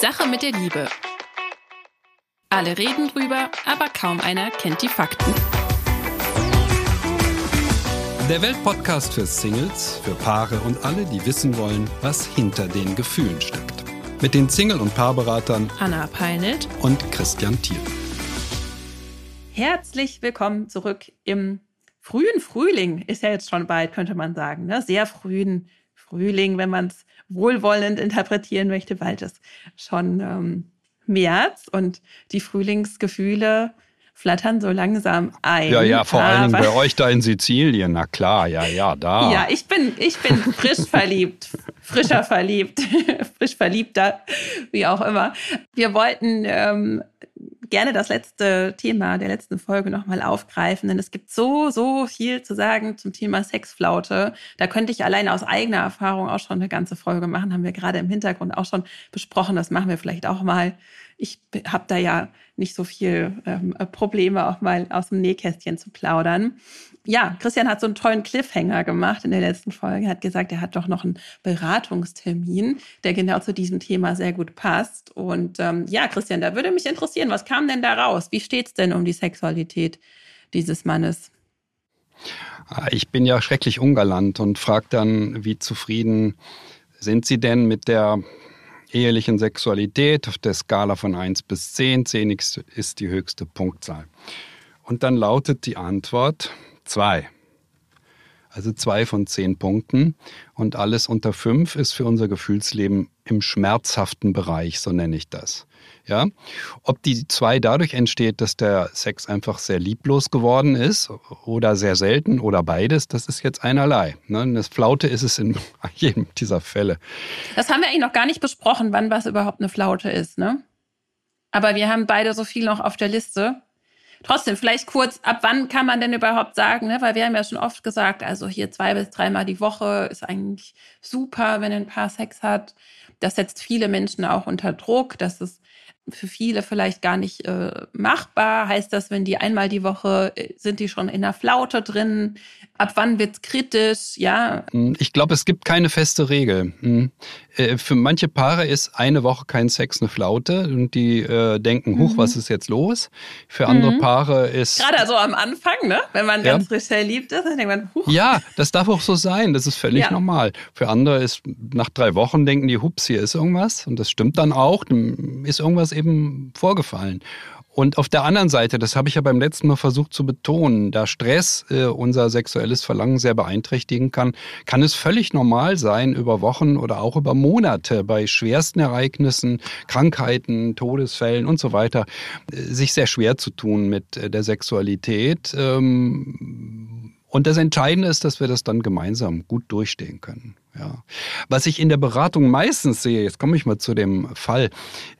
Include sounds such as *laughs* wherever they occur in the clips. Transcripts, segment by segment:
Sache mit der Liebe. Alle reden drüber, aber kaum einer kennt die Fakten. Der Weltpodcast für Singles, für Paare und alle, die wissen wollen, was hinter den Gefühlen steckt. Mit den Single- und Paarberatern Anna Peinelt und Christian Thiel. Herzlich willkommen zurück im frühen Frühling. Ist ja jetzt schon bald, könnte man sagen. Ne? Sehr frühen Frühling, wenn man es wohlwollend interpretieren möchte, bald ist schon ähm, März und die Frühlingsgefühle flattern so langsam ein. Ja, ja, vor allen Dingen bei euch da in Sizilien, na klar, ja, ja, da. Ja, ich bin, ich bin frisch verliebt, frischer verliebt, *laughs* frisch verliebter, wie auch immer. Wir wollten ähm, gerne das letzte Thema der letzten Folge nochmal aufgreifen, denn es gibt so, so viel zu sagen zum Thema Sexflaute. Da könnte ich alleine aus eigener Erfahrung auch schon eine ganze Folge machen, haben wir gerade im Hintergrund auch schon besprochen. Das machen wir vielleicht auch mal. Ich habe da ja nicht so viel ähm, Probleme, auch mal aus dem Nähkästchen zu plaudern ja, Christian hat so einen tollen Cliffhanger gemacht in der letzten Folge. Er hat gesagt, er hat doch noch einen Beratungstermin, der genau zu diesem Thema sehr gut passt. Und ähm, ja, Christian, da würde mich interessieren, was kam denn da raus? Wie steht es denn um die Sexualität dieses Mannes? Ah, ich bin ja schrecklich ungalant und frage dann, wie zufrieden sind Sie denn mit der ehelichen Sexualität auf der Skala von 1 bis 10? 10 ist die höchste Punktzahl. Und dann lautet die Antwort, Zwei. Also zwei von zehn Punkten. Und alles unter fünf ist für unser Gefühlsleben im schmerzhaften Bereich, so nenne ich das. Ja? Ob die zwei dadurch entsteht, dass der Sex einfach sehr lieblos geworden ist oder sehr selten oder beides, das ist jetzt einerlei. Ne? Eine Flaute ist es in *laughs* jedem dieser Fälle. Das haben wir eigentlich noch gar nicht besprochen, wann was überhaupt eine Flaute ist. Ne? Aber wir haben beide so viel noch auf der Liste. Trotzdem, vielleicht kurz, ab wann kann man denn überhaupt sagen, ne? weil wir haben ja schon oft gesagt, also hier zwei bis dreimal die Woche ist eigentlich super, wenn ein Paar Sex hat. Das setzt viele Menschen auch unter Druck. Das ist für viele vielleicht gar nicht äh, machbar. Heißt das, wenn die einmal die Woche äh, sind die schon in der Flaute drin? Ab wann wird's kritisch? Ja. Hm, ich glaube, es gibt keine feste Regel. Hm. Äh, für manche Paare ist eine Woche kein Sex eine Flaute und die äh, denken, huch, mhm. was ist jetzt los? Für andere mhm. Paare ist. Gerade so am Anfang, ne? Wenn man ja. ganz frisch verliebt ist, dann denkt man, huch. Ja, das darf auch so sein. Das ist völlig ja. normal. Für andere ist nach drei Wochen denken die, hups, hier ist irgendwas. Und das stimmt dann auch. Dann ist irgendwas eben vorgefallen. Und auf der anderen Seite, das habe ich ja beim letzten Mal versucht zu betonen, da Stress äh, unser sexuelles Verlangen sehr beeinträchtigen kann, kann es völlig normal sein, über Wochen oder auch über Monate bei schwersten Ereignissen, Krankheiten, Todesfällen und so weiter, äh, sich sehr schwer zu tun mit äh, der Sexualität. Ähm, und das Entscheidende ist, dass wir das dann gemeinsam gut durchstehen können. Ja. Was ich in der Beratung meistens sehe, jetzt komme ich mal zu dem Fall,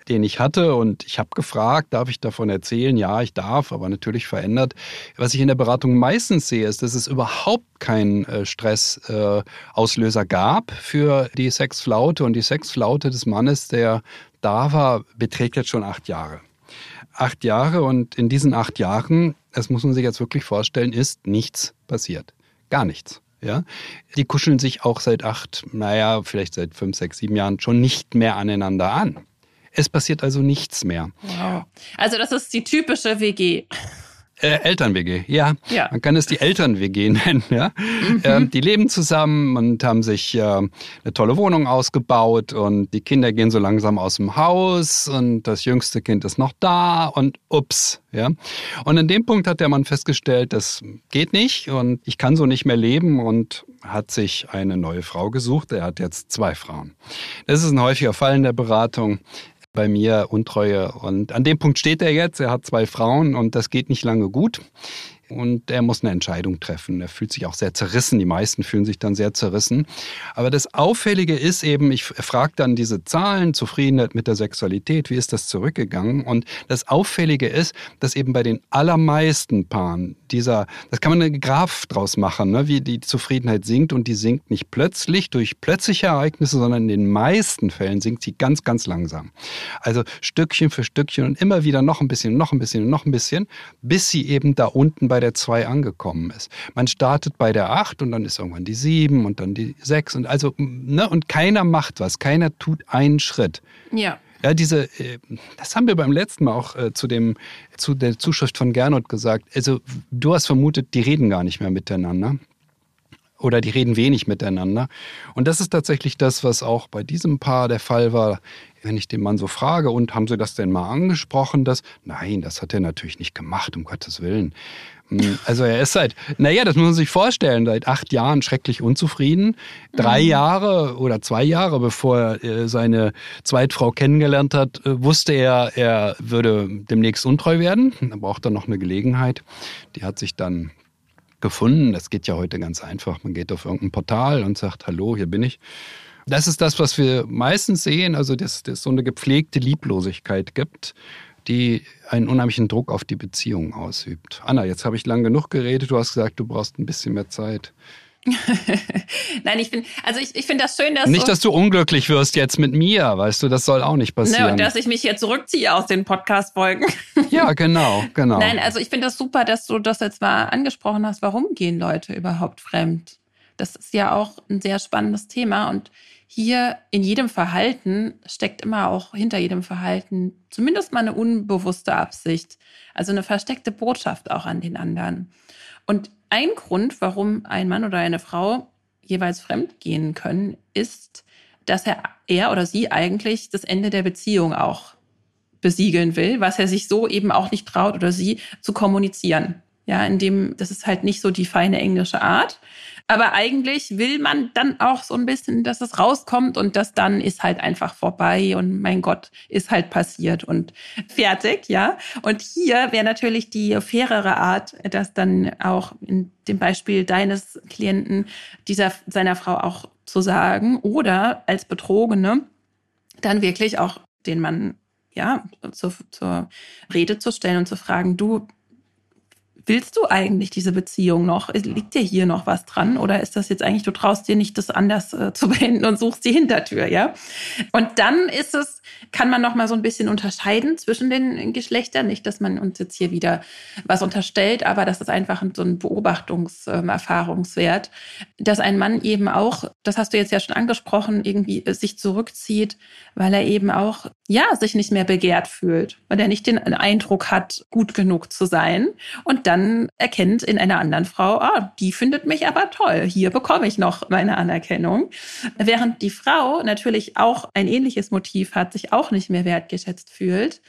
den ich hatte und ich habe gefragt, darf ich davon erzählen? Ja, ich darf, aber natürlich verändert. Was ich in der Beratung meistens sehe, ist, dass es überhaupt keinen äh, Stressauslöser gab für die Sexflaute und die Sexflaute des Mannes, der da war, beträgt jetzt schon acht Jahre. Acht Jahre und in diesen acht Jahren, das muss man sich jetzt wirklich vorstellen, ist nichts passiert. Gar nichts. Ja, die kuscheln sich auch seit acht, naja, vielleicht seit fünf, sechs, sieben Jahren schon nicht mehr aneinander an. Es passiert also nichts mehr. Wow. Also das ist die typische WG. Äh, Eltern-WG, ja. ja. Man kann es die Eltern-WG *laughs* nennen. Ja? Mhm. Ähm, die leben zusammen und haben sich äh, eine tolle Wohnung ausgebaut und die Kinder gehen so langsam aus dem Haus und das jüngste Kind ist noch da und ups. Ja? Und an dem Punkt hat der Mann festgestellt, das geht nicht und ich kann so nicht mehr leben und hat sich eine neue Frau gesucht. Er hat jetzt zwei Frauen. Das ist ein häufiger Fall in der Beratung bei mir Untreue. Und an dem Punkt steht er jetzt. Er hat zwei Frauen und das geht nicht lange gut und er muss eine Entscheidung treffen. Er fühlt sich auch sehr zerrissen. Die meisten fühlen sich dann sehr zerrissen. Aber das Auffällige ist eben, ich frage dann diese Zahlen, Zufriedenheit mit der Sexualität, wie ist das zurückgegangen? Und das Auffällige ist, dass eben bei den allermeisten Paaren dieser, das kann man eine Graph draus machen, ne, wie die Zufriedenheit sinkt und die sinkt nicht plötzlich durch plötzliche Ereignisse, sondern in den meisten Fällen sinkt sie ganz, ganz langsam. Also Stückchen für Stückchen und immer wieder noch ein bisschen, noch ein bisschen, noch ein bisschen, bis sie eben da unten bei bei der 2 angekommen ist. Man startet bei der 8 und dann ist irgendwann die 7 und dann die 6 und also, ne, und keiner macht was, keiner tut einen Schritt. Ja. Ja, diese, äh, das haben wir beim letzten Mal auch äh, zu, dem, zu der Zuschrift von Gernot gesagt. Also, du hast vermutet, die reden gar nicht mehr miteinander oder die reden wenig miteinander. Und das ist tatsächlich das, was auch bei diesem Paar der Fall war. Wenn ich den Mann so frage, und haben Sie das denn mal angesprochen? Das? Nein, das hat er natürlich nicht gemacht, um Gottes Willen. Hm, also er ist seit, naja, das muss man sich vorstellen, seit acht Jahren schrecklich unzufrieden. Drei mhm. Jahre oder zwei Jahre, bevor er seine Zweitfrau kennengelernt hat, äh, wusste er, er würde demnächst untreu werden. Da braucht er noch eine Gelegenheit. Die hat sich dann gefunden. Das geht ja heute ganz einfach. Man geht auf irgendein Portal und sagt, hallo, hier bin ich. Das ist das, was wir meistens sehen, also dass es so eine gepflegte Lieblosigkeit gibt, die einen unheimlichen Druck auf die Beziehung ausübt. Anna, jetzt habe ich lang genug geredet. Du hast gesagt, du brauchst ein bisschen mehr Zeit. *laughs* Nein, ich bin, also ich, ich finde das schön, dass. Nicht, so, dass du unglücklich wirst jetzt mit mir, weißt du, das soll auch nicht passieren. Ne, und dass ich mich jetzt zurückziehe aus den Podcast-Folgen. *laughs* Ja, genau, genau. Nein, also ich finde das super, dass du das jetzt mal angesprochen hast. Warum gehen Leute überhaupt fremd? Das ist ja auch ein sehr spannendes Thema und hier in jedem Verhalten steckt immer auch hinter jedem Verhalten zumindest mal eine unbewusste Absicht, also eine versteckte Botschaft auch an den anderen. Und ein Grund, warum ein Mann oder eine Frau jeweils fremd gehen können, ist, dass er, er oder sie eigentlich das Ende der Beziehung auch besiegeln will, was er sich so eben auch nicht traut oder sie zu kommunizieren. Ja, in dem, das ist halt nicht so die feine englische Art. Aber eigentlich will man dann auch so ein bisschen, dass es rauskommt und das dann ist halt einfach vorbei und mein Gott, ist halt passiert und fertig, ja. Und hier wäre natürlich die fairere Art, das dann auch in dem Beispiel deines Klienten dieser, seiner Frau auch zu sagen oder als Betrogene dann wirklich auch den Mann ja, zur, zur Rede zu stellen und zu fragen, du, willst du eigentlich diese Beziehung noch? Liegt dir hier noch was dran? Oder ist das jetzt eigentlich, du traust dir nicht, das anders äh, zu *laughs* beenden und suchst die Hintertür, ja? Und dann ist es, kann man noch mal so ein bisschen unterscheiden zwischen den Geschlechtern. Nicht, dass man uns jetzt hier wieder was unterstellt, aber das ist einfach so ein Beobachtungserfahrungswert, dass ein Mann eben auch, das hast du jetzt ja schon angesprochen, irgendwie sich zurückzieht, weil er eben auch, ja, sich nicht mehr begehrt fühlt, weil er nicht den Eindruck hat, gut genug zu sein. Und dann dann erkennt in einer anderen Frau, ah, die findet mich aber toll, hier bekomme ich noch meine Anerkennung. Während die Frau natürlich auch ein ähnliches Motiv hat, sich auch nicht mehr wertgeschätzt fühlt.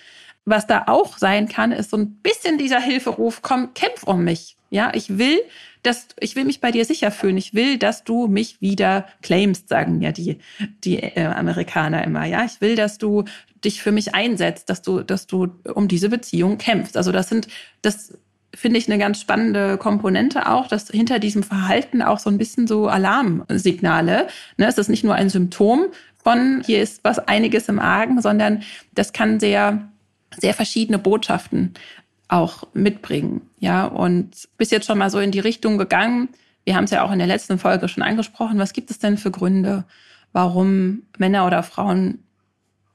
Was da auch sein kann, ist so ein bisschen dieser Hilferuf, komm, kämpf um mich. Ja, ich will, dass ich will mich bei dir sicher fühlen. Ich will, dass du mich wieder claimst, sagen ja die die äh, Amerikaner immer. Ja, ich will, dass du dich für mich einsetzt, dass du dass du um diese Beziehung kämpfst. Also das sind das finde ich eine ganz spannende Komponente auch, dass hinter diesem Verhalten auch so ein bisschen so Alarmsignale, ne, es ist nicht nur ein Symptom von hier ist was einiges im Argen, sondern das kann sehr, sehr verschiedene Botschaften auch mitbringen. Ja, und bis jetzt schon mal so in die Richtung gegangen. Wir haben es ja auch in der letzten Folge schon angesprochen. Was gibt es denn für Gründe, warum Männer oder Frauen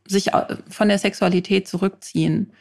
sich von der Sexualität zurückziehen?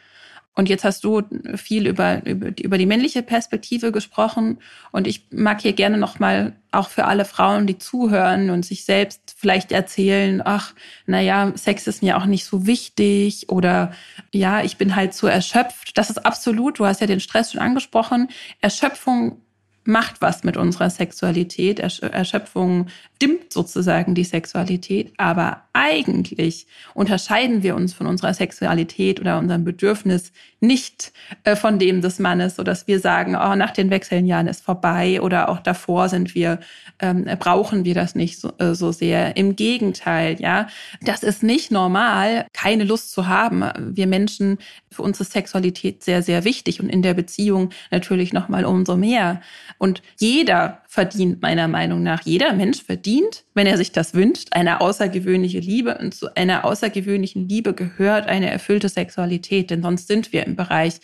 Und jetzt hast du viel über, über, über die männliche Perspektive gesprochen. Und ich mag hier gerne nochmal auch für alle Frauen, die zuhören und sich selbst vielleicht erzählen, ach, naja, Sex ist mir auch nicht so wichtig oder ja, ich bin halt so erschöpft. Das ist absolut, du hast ja den Stress schon angesprochen. Erschöpfung macht was mit unserer Sexualität. Erschöpfung dimmt sozusagen die Sexualität. Aber eigentlich unterscheiden wir uns von unserer Sexualität oder unserem Bedürfnis nicht äh, von dem des Mannes, so dass wir sagen, oh, nach den Wechseljahren ist vorbei oder auch davor sind wir, ähm, brauchen wir das nicht so, äh, so sehr. Im Gegenteil, ja, das ist nicht normal, keine Lust zu haben. Wir Menschen, für uns ist Sexualität sehr, sehr wichtig und in der Beziehung natürlich noch mal umso mehr. Und jeder verdient meiner Meinung nach, jeder Mensch verdient, wenn er sich das wünscht, eine außergewöhnliche Liebe. Und zu einer außergewöhnlichen Liebe gehört eine erfüllte Sexualität, denn sonst sind wir im Bereich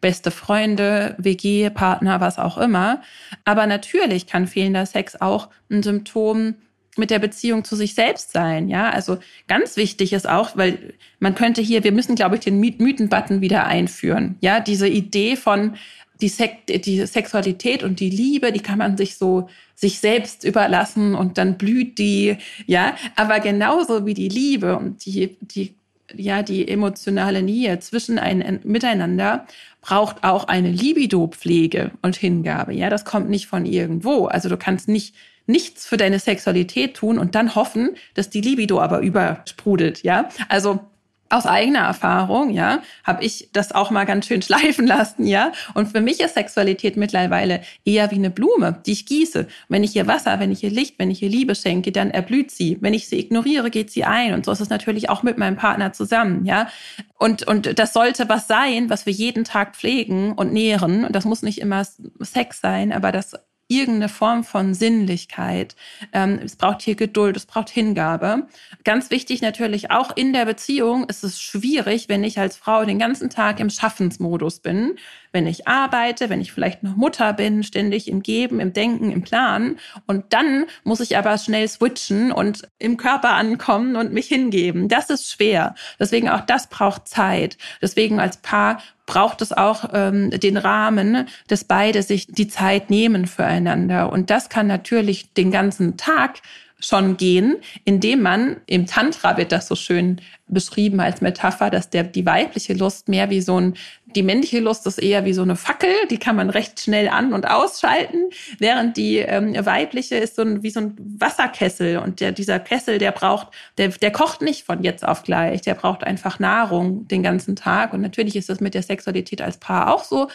beste Freunde, WG, Partner, was auch immer. Aber natürlich kann fehlender Sex auch ein Symptom mit der Beziehung zu sich selbst sein. Ja, also ganz wichtig ist auch, weil man könnte hier, wir müssen, glaube ich, den Mythenbutton wieder einführen. Ja, diese Idee von, die, Sek die Sexualität und die Liebe, die kann man sich so sich selbst überlassen und dann blüht die, ja. Aber genauso wie die Liebe und die, die ja, die emotionale Nähe zwischen ein miteinander braucht auch eine Libido-Pflege und Hingabe. Ja, das kommt nicht von irgendwo. Also du kannst nicht nichts für deine Sexualität tun und dann hoffen, dass die Libido aber übersprudelt. Ja, also aus eigener Erfahrung, ja, habe ich das auch mal ganz schön *laughs* schleifen lassen, ja. Und für mich ist Sexualität mittlerweile eher wie eine Blume, die ich gieße. Wenn ich ihr Wasser, wenn ich ihr Licht, wenn ich ihr Liebe schenke, dann erblüht sie. Wenn ich sie ignoriere, geht sie ein. Und so ist es natürlich auch mit meinem Partner zusammen, ja. Und, und das sollte was sein, was wir jeden Tag pflegen und nähren. Und das muss nicht immer Sex sein, aber das irgendeine Form von Sinnlichkeit. Ähm, es braucht hier Geduld, es braucht Hingabe. Ganz wichtig natürlich auch in der Beziehung ist es schwierig, wenn ich als Frau den ganzen Tag im Schaffensmodus bin, wenn ich arbeite, wenn ich vielleicht noch Mutter bin, ständig im Geben, im Denken, im Planen. Und dann muss ich aber schnell switchen und im Körper ankommen und mich hingeben. Das ist schwer. Deswegen auch das braucht Zeit. Deswegen als Paar braucht es auch ähm, den Rahmen, dass beide sich die Zeit nehmen füreinander. Und das kann natürlich den ganzen Tag schon gehen, indem man im Tantra wird das so schön beschrieben als Metapher, dass der die weibliche Lust mehr wie so ein die männliche Lust ist eher wie so eine Fackel, die kann man recht schnell an und ausschalten, während die ähm, weibliche ist so ein, wie so ein Wasserkessel und der dieser Kessel, der braucht, der der kocht nicht von jetzt auf gleich, der braucht einfach Nahrung den ganzen Tag und natürlich ist das mit der Sexualität als Paar auch so.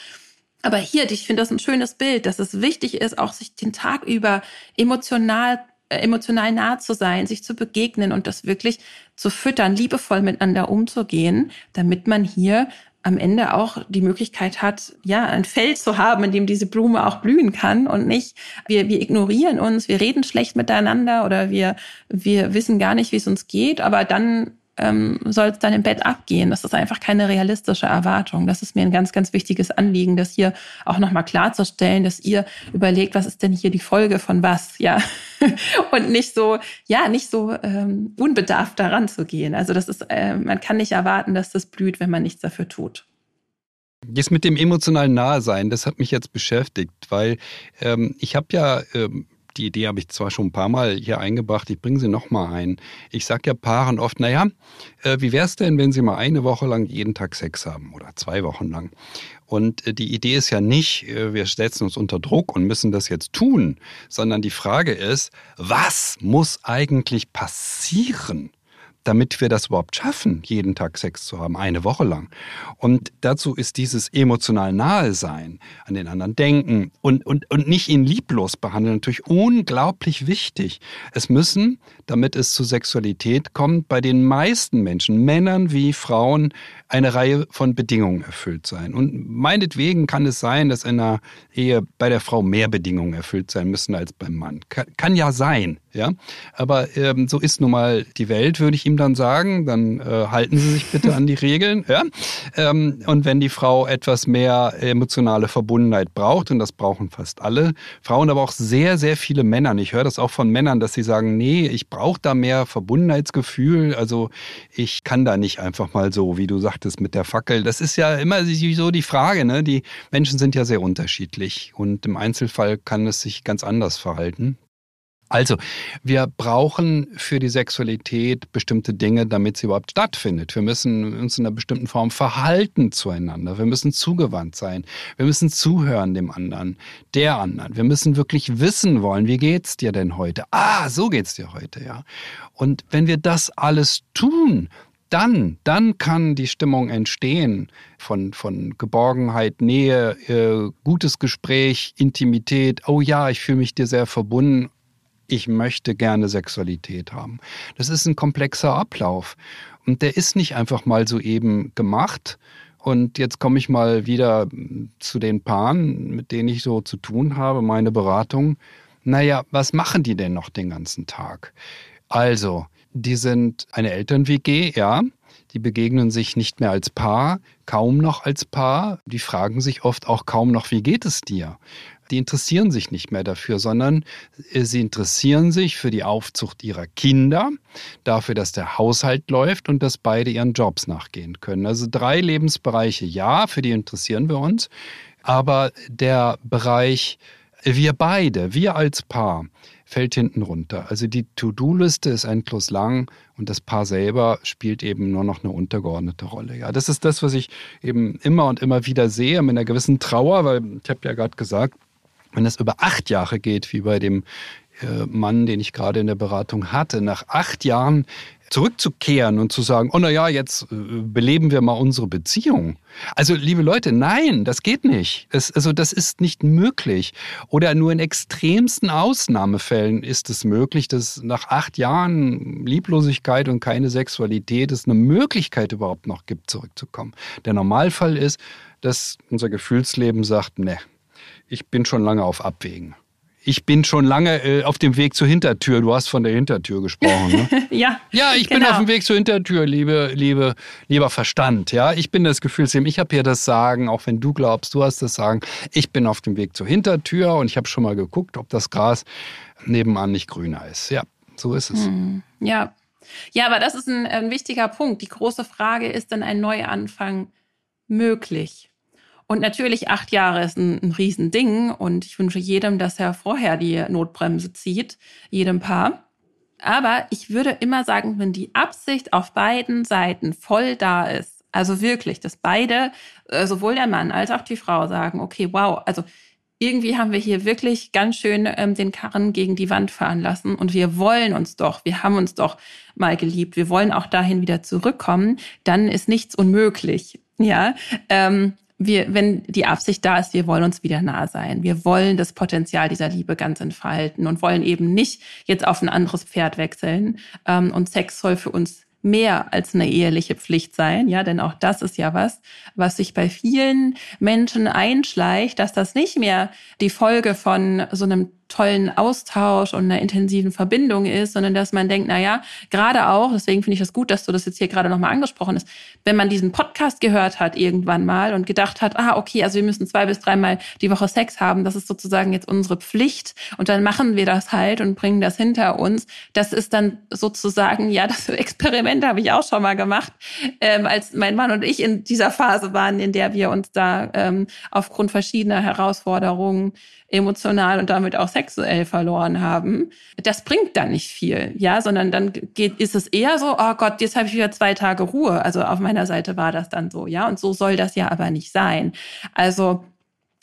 Aber hier, ich finde das ein schönes Bild, dass es wichtig ist, auch sich den Tag über emotional emotional nah zu sein, sich zu begegnen und das wirklich zu füttern, liebevoll miteinander umzugehen, damit man hier am Ende auch die Möglichkeit hat, ja, ein Feld zu haben, in dem diese Blume auch blühen kann und nicht, wir, wir ignorieren uns, wir reden schlecht miteinander oder wir, wir wissen gar nicht, wie es uns geht, aber dann ähm, soll es dann im Bett abgehen. Das ist einfach keine realistische Erwartung. Das ist mir ein ganz, ganz wichtiges Anliegen, das hier auch nochmal klarzustellen, dass ihr überlegt, was ist denn hier die Folge von was, ja. *laughs* Und nicht so, ja, nicht so ähm, unbedarft daran zu gehen. Also das ist, äh, man kann nicht erwarten, dass das blüht, wenn man nichts dafür tut. Das mit dem emotionalen Nahesein, das hat mich jetzt beschäftigt, weil ähm, ich habe ja ähm, die Idee habe ich zwar schon ein paar Mal hier eingebracht, ich bringe sie nochmal ein. Ich sage ja Paaren oft, naja, äh, wie wäre es denn, wenn sie mal eine Woche lang jeden Tag Sex haben oder zwei Wochen lang? Und äh, die Idee ist ja nicht, äh, wir setzen uns unter Druck und müssen das jetzt tun, sondern die Frage ist, was muss eigentlich passieren? Damit wir das überhaupt schaffen, jeden Tag Sex zu haben, eine Woche lang. Und dazu ist dieses emotional nahe sein, an den anderen denken und, und, und nicht ihn lieblos behandeln natürlich unglaublich wichtig. Es müssen, damit es zu Sexualität kommt, bei den meisten Menschen, Männern wie Frauen, eine Reihe von Bedingungen erfüllt sein. Und meinetwegen kann es sein, dass in einer Ehe bei der Frau mehr Bedingungen erfüllt sein müssen als beim Mann. Kann, kann ja sein, ja. Aber ähm, so ist nun mal die Welt, würde ich ihm dann sagen. Dann äh, halten Sie sich bitte an die Regeln, ja. Ähm, und wenn die Frau etwas mehr emotionale Verbundenheit braucht, und das brauchen fast alle Frauen, aber auch sehr, sehr viele Männer. Ich höre das auch von Männern, dass sie sagen, nee, ich brauche da mehr Verbundenheitsgefühl. Also ich kann da nicht einfach mal so, wie du sagtest mit der Fackel, das ist ja immer so die Frage. Ne? Die Menschen sind ja sehr unterschiedlich und im Einzelfall kann es sich ganz anders verhalten. Also, wir brauchen für die Sexualität bestimmte Dinge, damit sie überhaupt stattfindet. Wir müssen uns in einer bestimmten Form verhalten zueinander. Wir müssen zugewandt sein. Wir müssen zuhören dem anderen, der anderen. Wir müssen wirklich wissen wollen, wie geht's dir denn heute? Ah, so geht's dir heute, ja. Und wenn wir das alles tun, dann, dann kann die Stimmung entstehen von, von Geborgenheit, Nähe, äh, gutes Gespräch, Intimität. Oh ja, ich fühle mich dir sehr verbunden. Ich möchte gerne Sexualität haben. Das ist ein komplexer Ablauf. Und der ist nicht einfach mal so eben gemacht. Und jetzt komme ich mal wieder zu den Paaren, mit denen ich so zu tun habe, meine Beratung. Naja, was machen die denn noch den ganzen Tag? Also, die sind eine Eltern-WG, ja. Die begegnen sich nicht mehr als Paar, kaum noch als Paar. Die fragen sich oft auch kaum noch, wie geht es dir? Die interessieren sich nicht mehr dafür, sondern äh, sie interessieren sich für die Aufzucht ihrer Kinder, dafür, dass der Haushalt läuft und dass beide ihren Jobs nachgehen können. Also drei Lebensbereiche, ja, für die interessieren wir uns. Aber der Bereich, wir beide, wir als Paar, fällt hinten runter. Also die To-Do-Liste ist endlos lang und das Paar selber spielt eben nur noch eine untergeordnete Rolle. Ja, das ist das, was ich eben immer und immer wieder sehe, mit einer gewissen Trauer, weil ich habe ja gerade gesagt, wenn es über acht Jahre geht, wie bei dem äh, Mann, den ich gerade in der Beratung hatte, nach acht Jahren zurückzukehren und zu sagen, oh na ja, jetzt äh, beleben wir mal unsere Beziehung. Also liebe Leute, nein, das geht nicht. Das, also das ist nicht möglich. Oder nur in extremsten Ausnahmefällen ist es möglich, dass nach acht Jahren Lieblosigkeit und keine Sexualität es eine Möglichkeit überhaupt noch gibt, zurückzukommen. Der Normalfall ist, dass unser Gefühlsleben sagt, ne, ich bin schon lange auf Abwägen ich bin schon lange äh, auf dem Weg zur Hintertür. Du hast von der Hintertür gesprochen. Ne? *laughs* ja. Ja, ich genau. bin auf dem Weg zur Hintertür, liebe, liebe, lieber Verstand. Ja, ich bin das Gefühlsleben. Ich habe hier das Sagen, auch wenn du glaubst, du hast das Sagen. Ich bin auf dem Weg zur Hintertür und ich habe schon mal geguckt, ob das Gras nebenan nicht grüner ist. Ja, so ist es. Hm. Ja. Ja, aber das ist ein, ein wichtiger Punkt. Die große Frage ist dann ein Neuanfang möglich? Und natürlich acht Jahre ist ein, ein Riesending und ich wünsche jedem, dass er vorher die Notbremse zieht, jedem Paar. Aber ich würde immer sagen, wenn die Absicht auf beiden Seiten voll da ist, also wirklich, dass beide, äh, sowohl der Mann als auch die Frau sagen, okay, wow, also irgendwie haben wir hier wirklich ganz schön ähm, den Karren gegen die Wand fahren lassen und wir wollen uns doch, wir haben uns doch mal geliebt, wir wollen auch dahin wieder zurückkommen, dann ist nichts unmöglich. Ja, ähm, wir, wenn die Absicht da ist, wir wollen uns wieder nah sein. Wir wollen das Potenzial dieser Liebe ganz entfalten und wollen eben nicht jetzt auf ein anderes Pferd wechseln. Ähm, und Sex soll für uns mehr als eine eheliche Pflicht sein, ja, denn auch das ist ja was, was sich bei vielen Menschen einschleicht, dass das nicht mehr die Folge von so einem tollen Austausch und einer intensiven Verbindung ist, sondern dass man denkt, na ja, gerade auch, deswegen finde ich das gut, dass du das jetzt hier gerade nochmal angesprochen hast, wenn man diesen Podcast gehört hat irgendwann mal und gedacht hat, ah, okay, also wir müssen zwei bis dreimal die Woche Sex haben, das ist sozusagen jetzt unsere Pflicht und dann machen wir das halt und bringen das hinter uns. Das ist dann sozusagen, ja, das Experiment habe ich auch schon mal gemacht, ähm, als mein Mann und ich in dieser Phase waren, in der wir uns da ähm, aufgrund verschiedener Herausforderungen emotional und damit auch sexuell verloren haben, das bringt dann nicht viel, ja, sondern dann geht, ist es eher so, oh Gott, jetzt habe ich wieder zwei Tage Ruhe. Also auf meiner Seite war das dann so, ja, und so soll das ja aber nicht sein. Also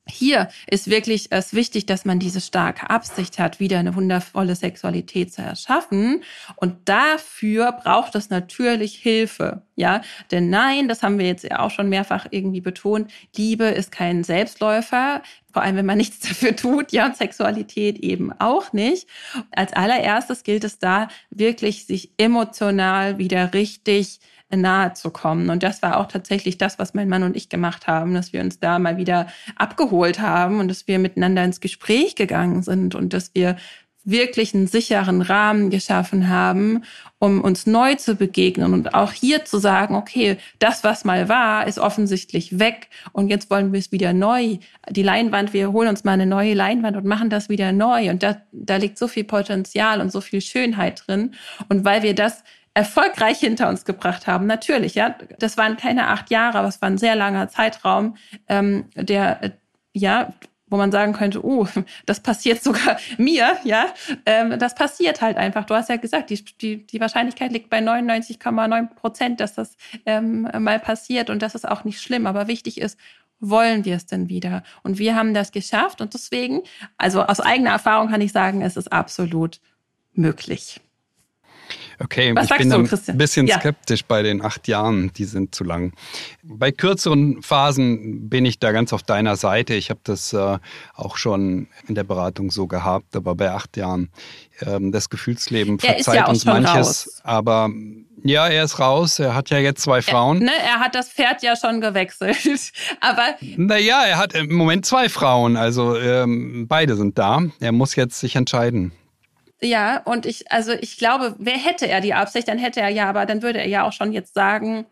hier ist wirklich es wichtig, dass man diese starke Absicht hat, wieder eine wundervolle Sexualität zu erschaffen. Und dafür braucht es natürlich Hilfe. Ja, denn nein, das haben wir jetzt ja auch schon mehrfach irgendwie betont. Liebe ist kein Selbstläufer. Vor allem, wenn man *laughs* nichts dafür tut. Ja, und Sexualität eben auch nicht. Als allererstes gilt es da wirklich, sich emotional wieder richtig nahe zu kommen. Und das war auch tatsächlich das, was mein Mann und ich gemacht haben, dass wir uns da mal wieder abgeholt haben und dass wir miteinander ins Gespräch gegangen sind und dass wir wirklich einen sicheren Rahmen geschaffen haben, um uns neu zu begegnen und auch hier zu sagen, okay, das, was mal war, ist offensichtlich weg und jetzt wollen wir es wieder neu. Die Leinwand, wir holen uns mal eine neue Leinwand und machen das wieder neu und da, da liegt so viel Potenzial und so viel Schönheit drin und weil wir das erfolgreich hinter uns gebracht haben. Natürlich, ja, das waren keine acht Jahre, aber es war ein sehr langer Zeitraum, ähm, der, äh, ja, wo man sagen könnte, oh, *laughs* das passiert sogar *laughs* mir, ja, ähm, das passiert halt einfach. Du hast ja gesagt, die, die, die Wahrscheinlichkeit liegt bei 99,9 Prozent, dass das ähm, mal passiert und das ist auch nicht schlimm. Aber wichtig ist, wollen wir es denn wieder? Und wir haben das geschafft und deswegen, also aus eigener Erfahrung kann ich sagen, es ist absolut möglich. Okay, Was ich bin du, ein bisschen ja. skeptisch bei den acht Jahren, die sind zu lang. Bei kürzeren Phasen bin ich da ganz auf deiner Seite. Ich habe das äh, auch schon in der Beratung so gehabt, aber bei acht Jahren ähm, das Gefühlsleben verzeiht ja uns manches. Raus. Aber ja, er ist raus. Er hat ja jetzt zwei Frauen. Er, ne, er hat das Pferd ja schon gewechselt. *laughs* aber naja, er hat im Moment zwei Frauen. Also ähm, beide sind da. Er muss jetzt sich entscheiden. Ja, und ich, also ich glaube, wer hätte er die Absicht, dann hätte er ja, aber dann würde er ja auch schon jetzt sagen,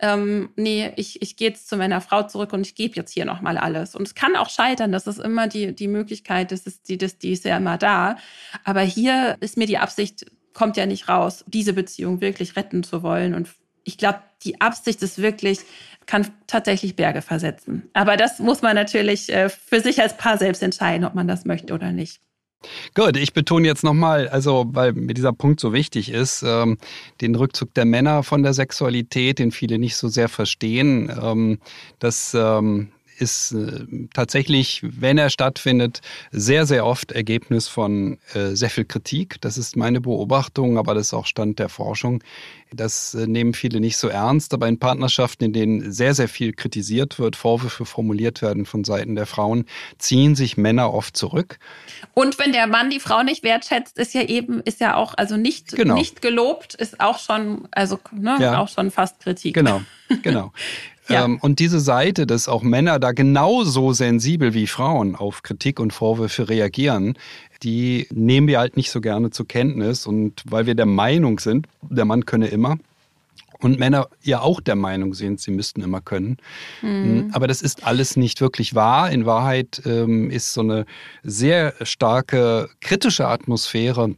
ähm, nee, ich, ich gehe jetzt zu meiner Frau zurück und ich gebe jetzt hier nochmal alles. Und es kann auch scheitern, das ist immer die, die Möglichkeit, das ist, die, das, die ist ja immer da. Aber hier ist mir die Absicht, kommt ja nicht raus, diese Beziehung wirklich retten zu wollen. Und ich glaube, die Absicht ist wirklich, kann tatsächlich Berge versetzen. Aber das muss man natürlich äh, für sich als Paar selbst entscheiden, ob man das möchte oder nicht. Gut, ich betone jetzt nochmal, also weil mir dieser Punkt so wichtig ist, ähm, den Rückzug der Männer von der Sexualität, den viele nicht so sehr verstehen. Ähm, das ähm, ist äh, tatsächlich, wenn er stattfindet, sehr, sehr oft Ergebnis von äh, sehr viel Kritik. Das ist meine Beobachtung, aber das ist auch Stand der Forschung. Das äh, nehmen viele nicht so ernst, aber in Partnerschaften, in denen sehr, sehr viel kritisiert wird, Vorwürfe formuliert werden von Seiten der Frauen, ziehen sich Männer oft zurück. Und wenn der Mann die Frau nicht wertschätzt, ist ja eben, ist ja auch, also nicht, genau. nicht gelobt, ist auch schon, also ne, ja. auch schon fast Kritik. Genau, *laughs* genau. Ja. Ähm, und diese Seite, dass auch Männer da genauso sensibel wie Frauen auf Kritik und Vorwürfe reagieren, die nehmen wir halt nicht so gerne zur Kenntnis. Und weil wir der Meinung sind, der Mann könne immer, und Männer ja auch der Meinung sind, sie müssten immer können. Mhm. Aber das ist alles nicht wirklich wahr. In Wahrheit ähm, ist so eine sehr starke kritische Atmosphäre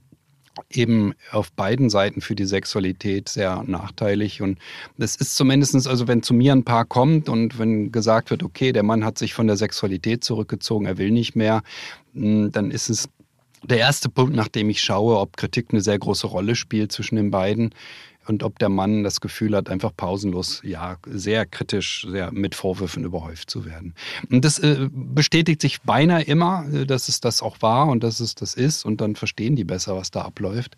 eben auf beiden Seiten für die Sexualität sehr nachteilig. Und das ist zumindestens, also wenn zu mir ein Paar kommt und wenn gesagt wird, okay, der Mann hat sich von der Sexualität zurückgezogen, er will nicht mehr, hm, dann ist es der erste Punkt, nach dem ich schaue, ob Kritik eine sehr große Rolle spielt zwischen den beiden und ob der Mann das Gefühl hat, einfach pausenlos, ja, sehr kritisch, sehr mit Vorwürfen überhäuft zu werden. Und das äh, bestätigt sich beinahe immer, äh, dass es das auch war und dass es das ist und dann verstehen die besser, was da abläuft.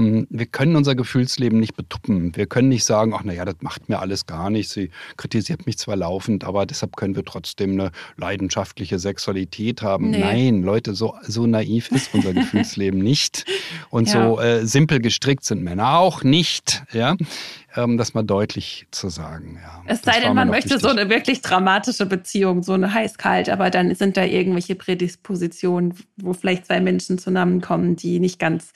Hm, wir können unser Gefühlsleben nicht betuppen. Wir können nicht sagen, ach naja, das macht mir alles gar nicht. Sie kritisiert mich zwar laufend, aber deshalb können wir trotzdem eine leidenschaftliche Sexualität haben. Nee. Nein, Leute, so, so naiv ist unser *laughs* Gefühlsleben nicht. Und ja. so äh, simpel gestrickt sind Männer auch nicht. Ja? Ähm, das mal deutlich zu sagen. Ja, es sei denn, man möchte wichtig. so eine wirklich dramatische Beziehung, so eine heiß-kalt, aber dann sind da irgendwelche Prädispositionen, wo vielleicht zwei Menschen zusammenkommen, die nicht ganz,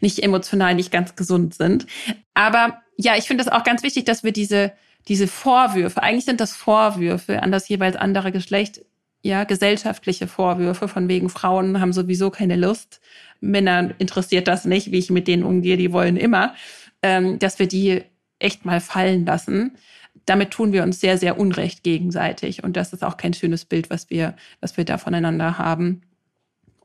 nicht emotional, nicht ganz gesund sind. Aber ja, ich finde es auch ganz wichtig, dass wir diese, diese Vorwürfe, eigentlich sind das Vorwürfe an das jeweils andere Geschlecht, ja, gesellschaftliche Vorwürfe von wegen Frauen haben sowieso keine Lust, Männer interessiert das nicht, wie ich mit denen umgehe, die wollen immer, ähm, dass wir die echt mal fallen lassen. Damit tun wir uns sehr, sehr unrecht gegenseitig. Und das ist auch kein schönes Bild, was wir, was wir da voneinander haben.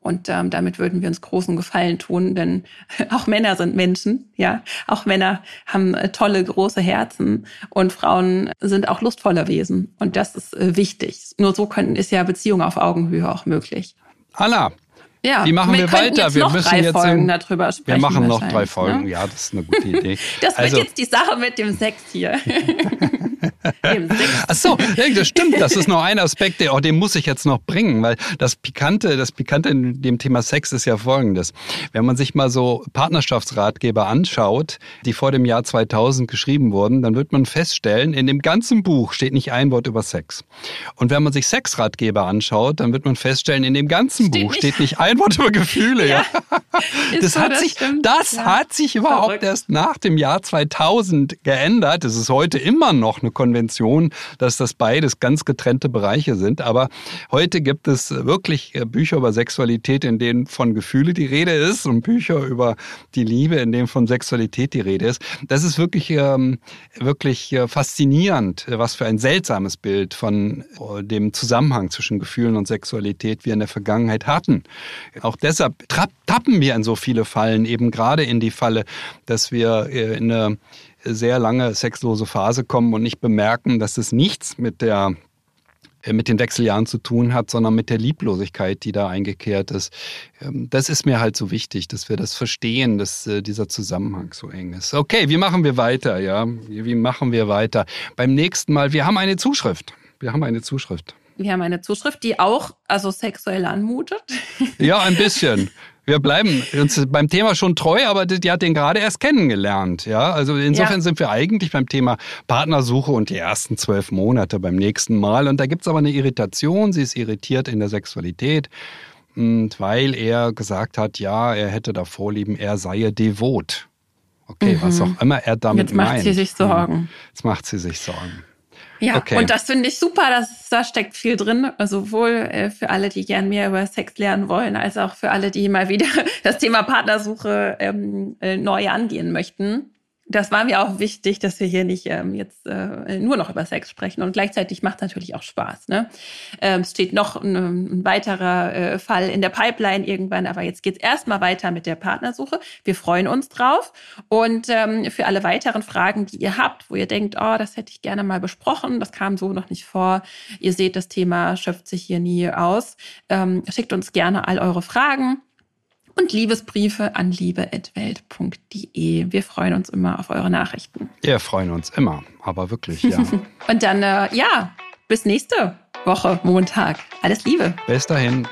Und ähm, damit würden wir uns großen Gefallen tun, denn *laughs* auch Männer sind Menschen, ja. Auch Männer haben äh, tolle, große Herzen und Frauen sind auch lustvolle Wesen. Und das ist äh, wichtig. Nur so können, ist ja Beziehung auf Augenhöhe auch möglich. Anna, ja, Wie machen wir, wir weiter? wir müssen jetzt Folgen darüber sprechen. Wir machen noch drei Folgen. Ne? Ja, das ist eine gute Idee. *laughs* das also, wird jetzt die Sache mit dem Sex hier. *laughs* Ach so, das stimmt. Das ist noch ein Aspekt, der, oh, den muss ich jetzt noch bringen, weil das Pikante, das Pikante in dem Thema Sex ist ja folgendes. Wenn man sich mal so Partnerschaftsratgeber anschaut, die vor dem Jahr 2000 geschrieben wurden, dann wird man feststellen, in dem ganzen Buch steht nicht ein Wort über Sex. Und wenn man sich Sexratgeber anschaut, dann wird man feststellen, in dem ganzen steht Buch nicht. steht nicht ein Wort über Gefühle. Ja. *laughs* Das, so, hat, das sich, das ja. hat sich überhaupt Verrückt. erst nach dem Jahr 2000 geändert. Es ist heute immer noch eine Konvention, dass das beides ganz getrennte Bereiche sind. Aber heute gibt es wirklich äh, Bücher über Sexualität, in denen von Gefühle die Rede ist und Bücher über die Liebe, in denen von Sexualität die Rede ist. Das ist wirklich, ähm, wirklich äh, faszinierend, was für ein seltsames Bild von äh, dem Zusammenhang zwischen Gefühlen und Sexualität wir in der Vergangenheit hatten. Auch deshalb tappen wir in so viele Fallen, eben gerade in die Falle, dass wir in eine sehr lange sexlose Phase kommen und nicht bemerken, dass es nichts mit der äh, mit den Wechseljahren zu tun hat, sondern mit der Lieblosigkeit, die da eingekehrt ist. Ähm, das ist mir halt so wichtig, dass wir das verstehen, dass äh, dieser Zusammenhang so eng ist. Okay, wie machen wir weiter? Ja, wie machen wir weiter? Beim nächsten Mal, wir haben eine Zuschrift. Wir haben eine Zuschrift. Wir haben eine Zuschrift, die auch also sexuell anmutet. Ja, ein bisschen. *laughs* Wir bleiben uns beim Thema schon treu, aber die hat den gerade erst kennengelernt. Ja, also insofern ja. sind wir eigentlich beim Thema Partnersuche und die ersten zwölf Monate beim nächsten Mal. Und da gibt es aber eine Irritation. Sie ist irritiert in der Sexualität, weil er gesagt hat, ja, er hätte da Vorlieben, er sei devot. Okay, mhm. was auch immer er damit meint. Jetzt macht sie sich Sorgen. Jetzt macht sie sich Sorgen. Ja, okay. und das finde ich super, dass da steckt viel drin, also sowohl äh, für alle, die gern mehr über Sex lernen wollen, als auch für alle, die mal wieder *laughs* das Thema Partnersuche ähm, äh, neu angehen möchten. Das war mir auch wichtig, dass wir hier nicht ähm, jetzt äh, nur noch über Sex sprechen. Und gleichzeitig macht es natürlich auch Spaß. Ne? Ähm, es steht noch ein, ein weiterer äh, Fall in der Pipeline irgendwann, aber jetzt geht's erstmal weiter mit der Partnersuche. Wir freuen uns drauf. Und ähm, für alle weiteren Fragen, die ihr habt, wo ihr denkt, oh, das hätte ich gerne mal besprochen, das kam so noch nicht vor. Ihr seht, das Thema schöpft sich hier nie aus. Ähm, schickt uns gerne all eure Fragen und Liebesbriefe an liebe.welt.de. Wir freuen uns immer auf eure Nachrichten. Wir freuen uns immer, aber wirklich, ja. *laughs* und dann, äh, ja, bis nächste Woche, Montag. Alles Liebe. Bis dahin.